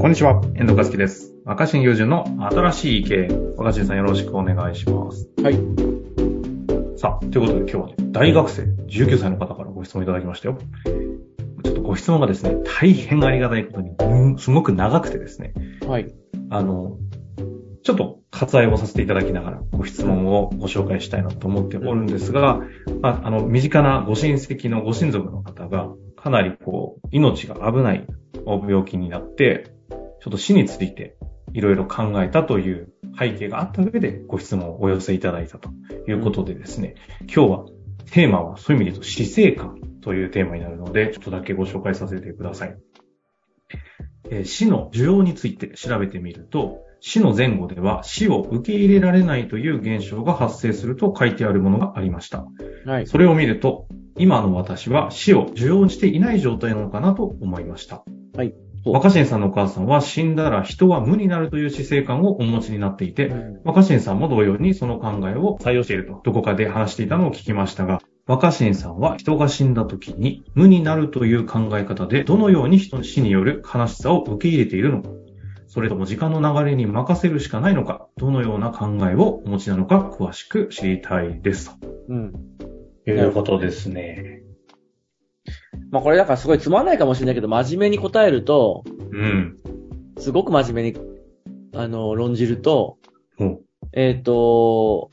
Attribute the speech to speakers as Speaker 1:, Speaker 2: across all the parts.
Speaker 1: こんにちは、遠藤和樹です。若新友人の新しい経営。若新さんよろしくお願いします。
Speaker 2: はい。
Speaker 1: さあ、ということで今日はね、大学生、19歳の方からご質問いただきましたよ。ちょっとご質問がですね、大変ありがたいことに、うんすごく長くてですね、
Speaker 2: はい。
Speaker 1: あの、ちょっと割愛をさせていただきながらご質問をご紹介したいなと思っておるんですが、まあ、あの、身近なご親戚のご親族の方が、かなりこう、命が危ないお病気になって、ちょっと死についていろいろ考えたという背景があった上でご質問をお寄せいただいたということでですね、今日はテーマはそういう意味で言うと死生観というテーマになるので、ちょっとだけご紹介させてください。えー死の需要について調べてみると、死の前後では死を受け入れられないという現象が発生すると書いてあるものがありました。
Speaker 2: はい。
Speaker 1: それを見ると、今の私は死を受容していない状態なのかなと思いました。
Speaker 2: はい。
Speaker 1: 若新さんのお母さんは死んだら人は無になるという死生観をお持ちになっていて、若新さんも同様にその考えを採用しているとどこかで話していたのを聞きましたが、若新さんは人が死んだ時に無になるという考え方でどのように人の死による悲しさを受け入れているのか、それとも時間の流れに任せるしかないのか、どのような考えをお持ちなのか詳しく知りたいです。
Speaker 2: うん。
Speaker 1: ということですね。
Speaker 2: まあこれだからすごいつまんないかもしれないけど、真面目に答えると、
Speaker 1: うん。
Speaker 2: すごく真面目に、あの、論じると、
Speaker 1: お
Speaker 2: えっ、と、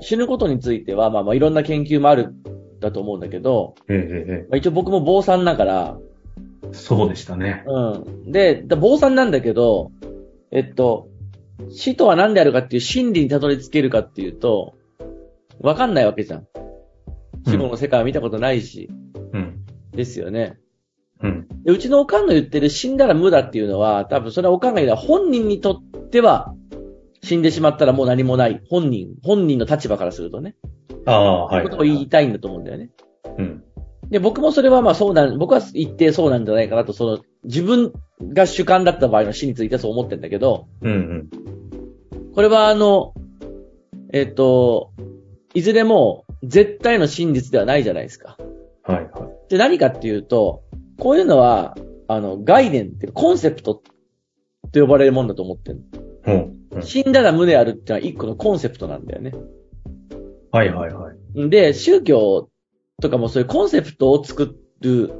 Speaker 2: 死ぬことについては、まあまあいろんな研究もある、だと思うんだけど、
Speaker 1: えええ
Speaker 2: まあ、一応僕も坊さんだから、
Speaker 1: えそうでしたね。
Speaker 2: うん。で、だ坊さんなんだけど、えっと、死とは何であるかっていう真理にたどり着けるかっていうと、わかんないわけじゃん。死後の世界は見たことないし、
Speaker 1: うん。
Speaker 2: ですよね。
Speaker 1: うん。
Speaker 2: でうちのおかんの言ってる死んだら無だっていうのは、多分それはおかんが言うのは本人にとっては、死んでしまったらもう何もない。本人、本人の立場からするとね。
Speaker 1: ああ、はい。
Speaker 2: ことを言いたいんだと思うんだよね。
Speaker 1: うん。
Speaker 2: で、僕もそれはまあそうなん、僕は一定そうなんじゃないかなと、その、自分が主観だった場合の死についてはそう思ってんだけど、
Speaker 1: うんうん。
Speaker 2: これはあの、えっ、と、いずれも絶対の真実ではないじゃないですか。
Speaker 1: はいはい。
Speaker 2: で、何かっていうと、こういうのは、あの、概念っていうかコンセプトと呼ばれるもんだと思ってる。
Speaker 1: ほう。うん
Speaker 2: 死んだら無であるってのは一個のコンセプトなんだよね。
Speaker 1: はいはいはい。
Speaker 2: で、宗教とかもそういうコンセプトを作る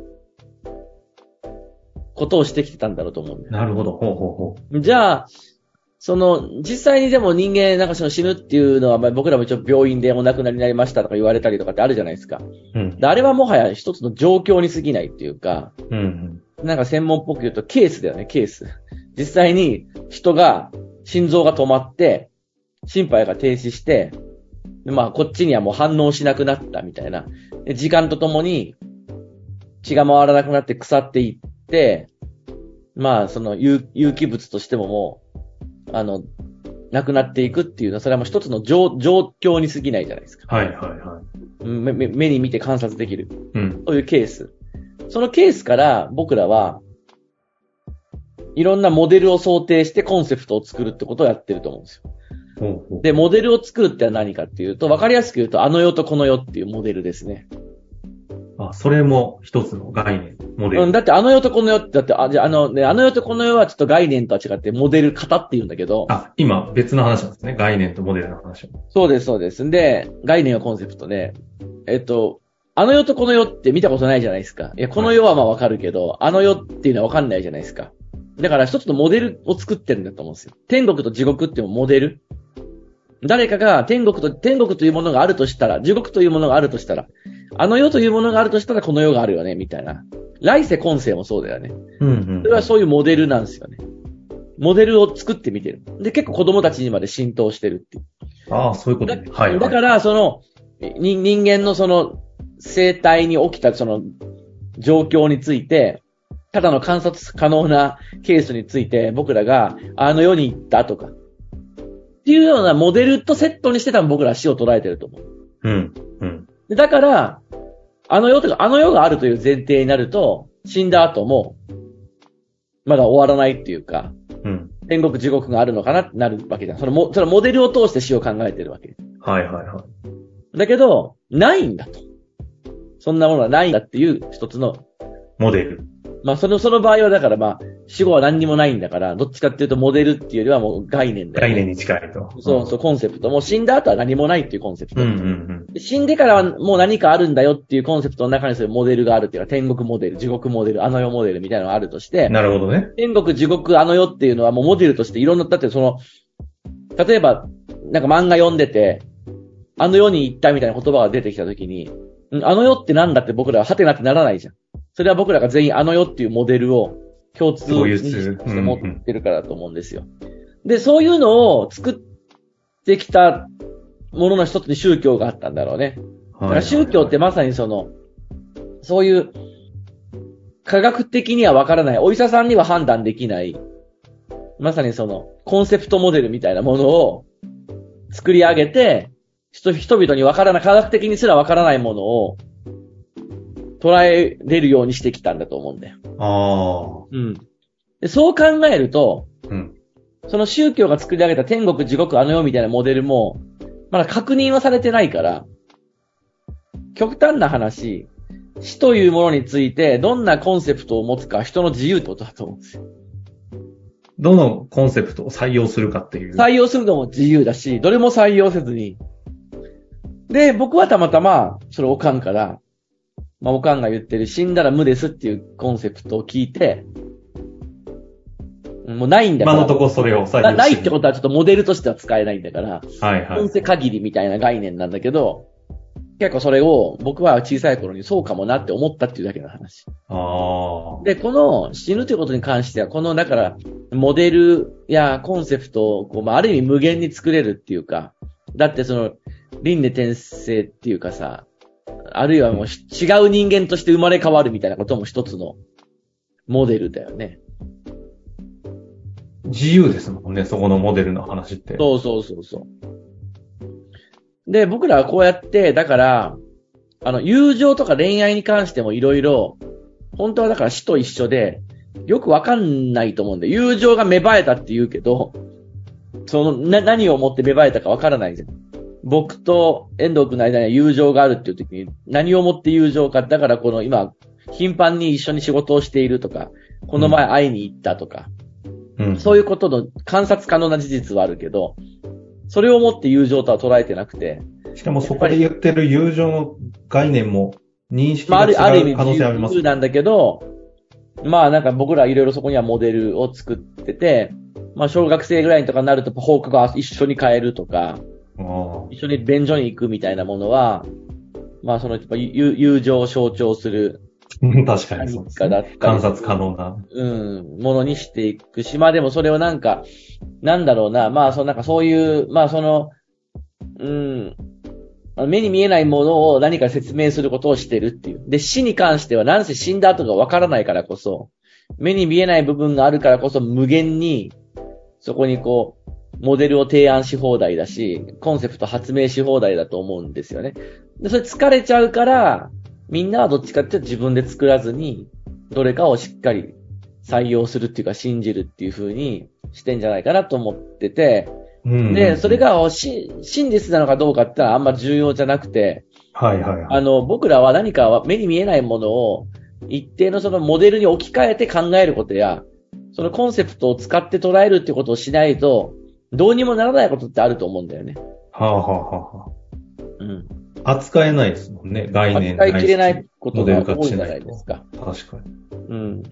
Speaker 2: ことをしてきてたんだろうと思うんだよ。
Speaker 1: なるほど。ほうほうほ
Speaker 2: じゃあ、その、実際にでも人間なんかその死ぬっていうのは、まあ、僕らも一応病院でお亡くなりになりましたとか言われたりとかってあるじゃないですか。
Speaker 1: う。うん。
Speaker 2: であれはもはや一つの状況に過ぎないっていうか、
Speaker 1: うん
Speaker 2: なんか専門っぽく言うとケースだよね、ケース。実際に人が、心臓が止まって、心肺が停止して、でまあこっちにはもう反応しなくなったみたいな。で時間とともに血が回らなくなって腐っていって、まあその有有機物としてももう、あの、なくなっていくっていうのは、それはもう一つの状状況に過ぎないじゃないですか。
Speaker 1: はいはいはい。
Speaker 2: うん目目目に見て観察できる。
Speaker 1: うん。
Speaker 2: そういうケース。そのケースから僕らは、いろんなモデルを想定してコンセプトを作るってことをやってると思うんですよ。で、モデルを作るって何かっていうと、わかりやすく言うと、あの世とこの世っていうモデルですね。
Speaker 1: あ、それも一つの概念、モデル。
Speaker 2: うん、だってあの世とこの世って、だって、あ、じゃあ、あの、ね、あの世とこの世はちょっと概念とは違って、モデル型って言うんだけど、
Speaker 1: あ、今別の話なんですね。概念とモデルの話を。
Speaker 2: そうです、そうです。で、概念はコンセプトで、えっと、あの世とこの世って見たことないじゃないですか。いや、この世はまあわかるけど、あの世っていうのはわかんないじゃないですか。だから一つのモデルを作ってるんだと思うんですよ。天国と地獄ってもモデル。誰かが天国と、天国というものがあるとしたら、地獄というものがあるとしたら、あの世というものがあるとしたらこの世があるよね、みたいな。来世今世もそうだよね。
Speaker 1: うんうん。
Speaker 2: それはそういうモデルなんですよね。モデルを作ってみてる。で、結構子供たちにまで浸透してるっていう。
Speaker 1: ああ、そういうことね。はい、はい。
Speaker 2: だから、その、に人間のその、生態に起きたその、状況について、ただの観察可能なケースについて、僕らが、あの世に行ったとか、っていうようなモデルとセットにして多分僕らは死を捉えてると思う。
Speaker 1: うん。うん。
Speaker 2: でだから、あの世とか、あの世があるという前提になると、死んだ後も、まだ終わらないっていうか、
Speaker 1: うん。
Speaker 2: 天国地獄があるのかなってなるわけじゃん。そのも、そのモデルを通して死を考えてるわけ。
Speaker 1: はいはいはい。
Speaker 2: だけど、ないんだと。そんなものはないんだっていう一つの
Speaker 1: モデル。
Speaker 2: まあ、その、その場合はだからまあ、死後は何にもないんだから、どっちかっていうとモデルっていうよりはもう概念だよ、ね。
Speaker 1: 概念に近いと。
Speaker 2: そうそう、コンセプト。もう死んだ後は何もないっていうコンセプト。
Speaker 1: うんうん
Speaker 2: で死んでからはもう何かあるんだよっていうコンセプトの中にそういうモデルがあるっていうか、天国モデル、地獄モデル、あの世モデルみたいなのがあるとして
Speaker 1: うん。、なるほどね。
Speaker 2: 天国、地獄、あの世っていうのはもうモデルとしていろんな、だってその、例えば、なんか漫画読んでて、あの世に行ったみたいな言葉が出てきたときに、んあの世ってなんだって僕らはハテナってならないじゃん。それは僕らが全員あの世っていうモデルを共通して持ってるからだと思うんですよ。で、そういうのを作ってきたものの一つに宗教があったんだろうね。だから宗教ってまさにその、そういう、科学的にはわからない、お医者さんには判断できない、まさにその、コンセプトモデルみたいなものを作り上げて、人人々にわからない、科学的にすらわからないものを捉えれるようにしてきたんだと思うんだよ。
Speaker 1: あ
Speaker 2: うん。でそう考えると、
Speaker 1: あ。うん。
Speaker 2: その宗教が作り上げた天国、地獄、あの世みたいなモデルも、まだ確認はされてないから、極端な話、死というものについてどんなコンセプトを持つか人の自由ってことだと思うんですよ。
Speaker 1: どのコンセプトを採用するかっていう。
Speaker 2: 採用するのも自由だし、どれも採用せずに。で、僕はたまたま、それおかんから、まあ、おかんが言ってる死んだら無ですっていうコンセプトを聞いて、もうないんだから。
Speaker 1: 今のところそれを採用
Speaker 2: なないって
Speaker 1: と
Speaker 2: ことはちょっとモデルとしては使えないんだから、
Speaker 1: はいはい
Speaker 2: 本。世限りみたいな概念なんだけど、結構それを僕は小さい頃にそうかもなって思ったっていうだけの話。
Speaker 1: ああ。
Speaker 2: で、この死ぬということに関しては、このだから、モデルやコンセプトをこう、まあ、ある意味無限に作れるっていうか、だってその、輪廻転生っていうかさ、あるいはもうし違う人間として生まれ変わるみたいなことも一つのモデルだよね。
Speaker 1: 自由ですもんね、そこのモデルの話って。
Speaker 2: そうそうそうそう。で、僕らはこうやって、だから、あの、友情とか恋愛に関してもいろいろ、本当はだから死と一緒で、よくわかんないと思うんで、友情が芽生えたって言うけど、その、な、何をもって芽生えたかわからないじゃん。僕と遠藤君の間には友情があるっていう時に、何をもって友情か、だからこの今、頻繁に一緒に仕事をしているとか、この前会いに行ったとか、
Speaker 1: うん。
Speaker 2: そういうことの観察可能な事実はあるけど、それをもって友情とは捉えてなくて、
Speaker 1: しかもそこで言ってる友情の概念も認識
Speaker 2: まあ、あ
Speaker 1: が
Speaker 2: る、ある意味
Speaker 1: 違う可能性あります
Speaker 2: 自由なんだけど、まあなんか僕らいろいろそこにはモデルを作ってて、まあ小学生ぐらいとかになると放課後一緒に帰るとか、
Speaker 1: あ
Speaker 2: 一緒に便所に行くみたいなものは、まあそのやっぱ友友情を象徴する
Speaker 1: あ。確かにそうです、ね。観察可能な。
Speaker 2: うん、ものにしていくし、まあでもそれをなんか、なんだろうな、まあそのなんかそういう、まあその、うん、目に見えないものを何か説明することをしてるっていう。で、死に関してはなんせ死んだ後がわからないからこそ、目に見えない部分があるからこそ無限に、そこにこう、モデルを提案し放題だし、コンセプト発明し放題だと思うんですよね。で、それ疲れちゃうから、みんなはどっちかっていうと自分で作らずに、どれかをしっかり採用するっていうか信じるっていう風にしてんじゃないかなと思ってて、
Speaker 1: うん
Speaker 2: で、それ、がし真実なのかどうかってのはあんま重要じゃなくて、
Speaker 1: はいはいはい。
Speaker 2: あの、僕らは何か目に見えないものを一定のそのモデルに置き換えて考えることや、そのコンセプトを使って捉えるってことをしないと、どうにもならないことってあると思うんだよね。
Speaker 1: はあ、はあはあは
Speaker 2: うん。
Speaker 1: あ、扱えないですもんね、概念
Speaker 2: 扱いきれないことが多いじゃ
Speaker 1: しない
Speaker 2: ですか。
Speaker 1: 確かに。
Speaker 2: うん。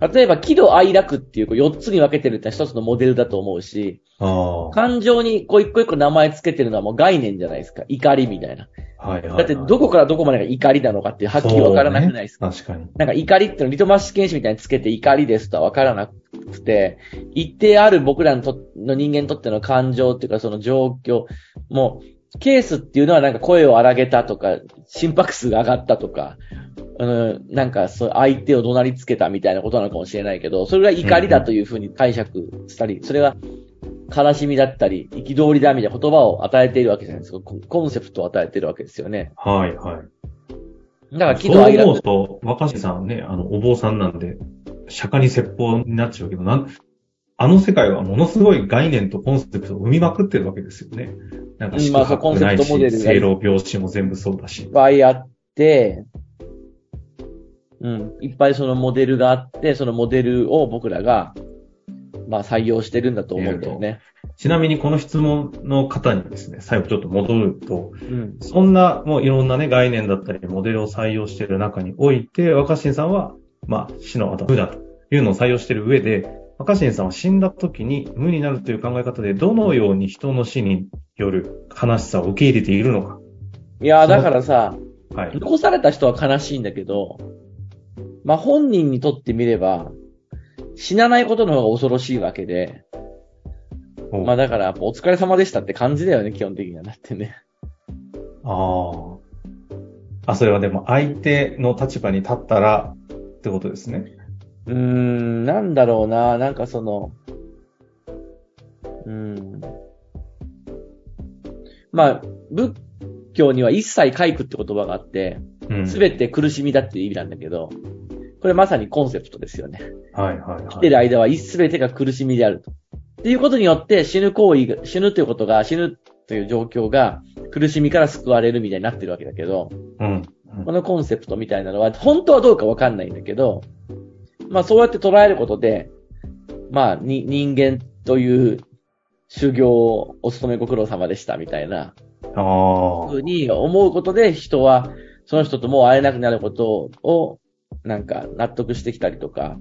Speaker 2: 例えば、喜怒哀楽っていうこう4つに分けてるって一つのモデルだと思うし、
Speaker 1: あ
Speaker 2: 感情にこう一個一個名前つけてるのはもう概念じゃないですか。怒りみたいな。
Speaker 1: あ。はいはい、はい。
Speaker 2: だってどこからどこまでが怒りなのかっていうはっきり分からなくないですか。
Speaker 1: ね確かに。
Speaker 2: なんか怒りってのリトマス試験紙みたいにつけて怒りですとは分からなくて、一定ある僕らのとの人間にとっての感情っていうかその状況、もう、ケースっていうのはなんか声を荒げたとか、心拍数が上がったとか、うん、なんかそう相手を怒鳴りつけたみたいなことなのかもしれないけど、それが怒りだというふうに解釈したり、それが悲しみだったり、憤りだみたいな言葉を与えているわけじゃないですか。ココンセプトを与えているわけですよね。
Speaker 1: はいはい。
Speaker 2: だから喜
Speaker 1: そう
Speaker 2: 怒哀
Speaker 1: 思う
Speaker 2: 楽。
Speaker 1: と、若新さんはね、あの、お坊さんなんで、釈迦に説法になっちゃうけど、なん、あの世界はものすごい概念とコンセプトを生みまくってるわけですよね。なんか
Speaker 2: まあコンセプトモデルが
Speaker 1: 正論病死も全部そうだし
Speaker 2: いっ。ぱいあって、うん。いっぱいそのモデルがあって、そのモデルを僕らが、まあ採用してるんだと思うんだよね。
Speaker 1: ちなみにこの質問の方にですね、最後ちょっと戻ると、
Speaker 2: うん。
Speaker 1: そんなもういろんなね、概念だったり、モデルを採用している中において、若新さんは、まあ、死の後無だというのを採用している上で、若新さんは死んだ時に無になるという考え方で、どのように人の死による悲しさを受け入れているのか。
Speaker 2: いやーだからさ、
Speaker 1: はい。
Speaker 2: 残された人は悲しいんだけど、まあ本人にとってみれば、死なないことの方が恐ろしいわけで、
Speaker 1: お
Speaker 2: まあだから、お疲れ様でしたって感じだよね、基本的にはなってね。
Speaker 1: ああ。あ、それはでも相手の立場に立ったらってことですね。
Speaker 2: うーん、なんだろうな、なんかその、うーん。まあ、仏教には一切皆苦って言葉があって、
Speaker 1: うん。
Speaker 2: すべて苦しみだっていう意味なんだけど、これまさにコンセプトですよね。
Speaker 1: はいはいはい。
Speaker 2: 生きてる間はすべてが苦しみであると。っていうことによって死ぬ行為が、死ぬということが、死ぬという状況が苦しみから救われるみたいになってるわけだけど、
Speaker 1: うん。
Speaker 2: このコンセプトみたいなのは、本当はどうかわかんないんだけど、まあそうやって捉えることで、まあに人間という修行をお勤めご苦労様でしたみたいなふ。うに思うことで人はその人ともう会えなくなることをなんか納得してきたりとか、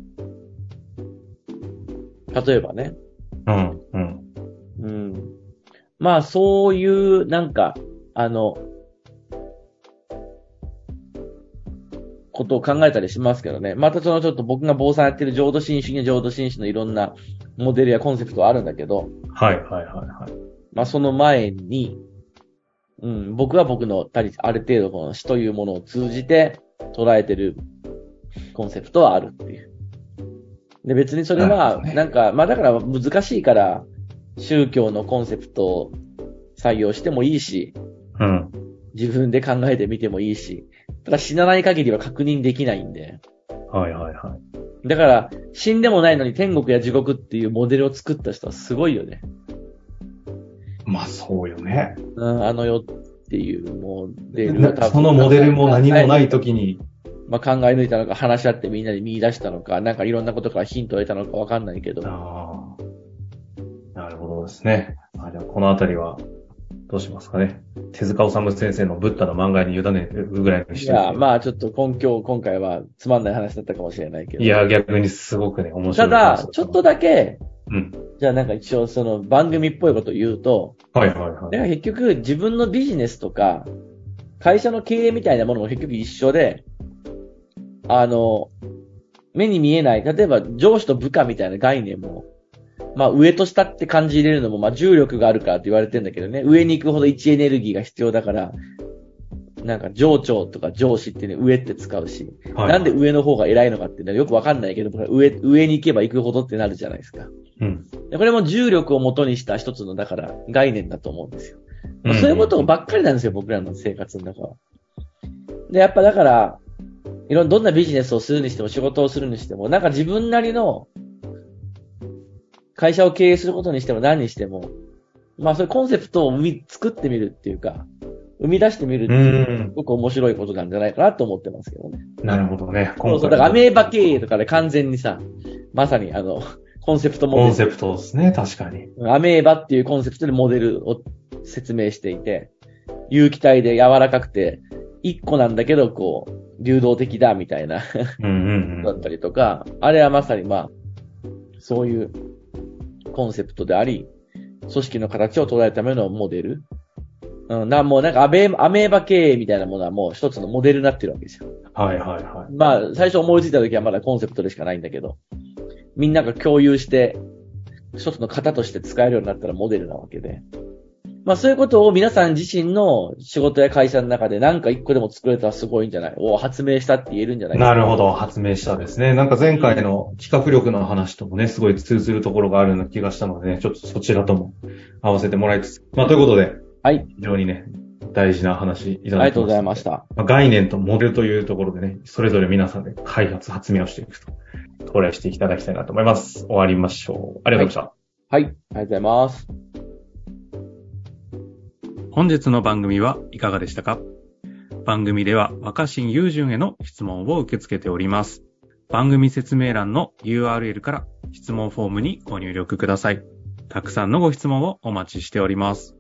Speaker 2: 例えばね、
Speaker 1: うん。うん。
Speaker 2: うん。まあ、そういう、なんか、あの、ことを考えたりしますけどね。またそのちょっと僕が坊さんやってる浄土真宗には浄土真宗のいろんなモデルやコンセプトはあるんだけど、
Speaker 1: はいはいはいはい。
Speaker 2: まあその前に、うん、僕は僕のたり、ある程度この死というものを通じて捉えてるコンセプトはあるっていう。で、別にそれは
Speaker 1: な
Speaker 2: んか、まあだから難しいから、宗教のコンセプトを採用してもいいし、
Speaker 1: うん。
Speaker 2: 自分で考えてみてもいいし、ただ死なない限りは確認できないんで。
Speaker 1: はいはいはい。
Speaker 2: だから、死んでもないのに天国や地獄っていうモデルを作った人はすごいよね。
Speaker 1: まあそうよね。
Speaker 2: うん、あの世っていうモデルを多分
Speaker 1: なそのモデルも何もない時に、
Speaker 2: まあ、考え抜いたのか、話し合ってみんなで見出したのか、なんかいろんなことからヒントを得たのかわかんないけど。
Speaker 1: ああ。なるほどですね。あじゃあこのあたりは、どうしますかね。手塚治虫先生のブッダの漫画に委ねるぐらいの
Speaker 2: い
Speaker 1: 人です
Speaker 2: や、まあちょっと根拠、今回はつまんない話だったかもしれないけど。
Speaker 1: いや、逆にすごくね、面白
Speaker 2: た
Speaker 1: い話
Speaker 2: だ、ちょっとだけ、
Speaker 1: うん。
Speaker 2: じゃあなんか一応その番組っぽいことを言うと、
Speaker 1: はいはいはい
Speaker 2: だか。ら結局自分のビジネスとか、会社の経営みたいなものも結局一緒で、あの、目に見えない、例えば上司と部下みたいな概念も、まあ上と下って感じ入れるのも、まあ重力があるからって言われてんだけどね、上に行くほど位置エネルギーが必要だから、なんか上長とか上司ってね、上って使うし、
Speaker 1: はい
Speaker 2: なんで上の方が偉いのかっていうのはよくわかんないけど、上、上に行けば行くほどってなるじゃないですか。
Speaker 1: うん。
Speaker 2: でこれも重力を元にした一つの、だから概念だと思うんですよ。まあ
Speaker 1: うん
Speaker 2: そういうことばっかりなんですよ、僕らの生活の中は。で、やっぱだから、いろんな、どんなビジネスをするにしても、仕事をするにしても、なんか自分なりの、会社を経営することにしても何にしても、まあそういうコンセプトを作ってみるっていうか、生み出してみるっていうう、
Speaker 1: ん
Speaker 2: す。ごく面白いことなんじゃないかなと思ってますけどね。
Speaker 1: なるほどね。
Speaker 2: そうそう、だからアメーバ経営とかで完全にさ、まさにあの、コンセプトモデル
Speaker 1: コンセプトですね、確かに。
Speaker 2: アメーバっていうコンセプトでモデルを説明していて、有機体で柔らかくて、一個なんだけど、こう、流動的だみたいな、
Speaker 1: うんうんうん。
Speaker 2: だったりとか、あれはまさにまあ、そういうコンセプトであり、組織の形を捉えるためのモデル。うん、な、もうなんかアメアメーバ経営みたいなものはもう一つのモデルになってるわけですよ。
Speaker 1: はいはいはい。
Speaker 2: まあ、最初思いついた時はまだコンセプトでしかないんだけど、みんなが共有して、一つの型として使えるようになったらモデルなわけで。まあそういうことを皆さん自身の仕事や会社の中で何か一個でも作れたらすごいんじゃない？お発明したって言えるんじゃない？
Speaker 1: なるほど、発明したですね。なんか前回の企画力の話ともね、すごい通ずるところがあるような気がしたのでね、ちょっとそちらとも合わせてもらいつつ。まあということで、
Speaker 2: はい。
Speaker 1: 非常にね、大事な話いただきました。
Speaker 2: ありがとうございました。
Speaker 1: まあ概念とモデルというところでね、それぞれ皆さんで開発、発明をしていくと、トライしていただきたいなと思います。終わりましょう。ありがとうございました。
Speaker 2: はい。ありがとうございます。
Speaker 1: 本日の番組はいかがでしたか？番組では若新雄純への質問を受け付けております。番組説明欄の URL から質問フォームにご入力ください。たくさんのご質問をお待ちしております。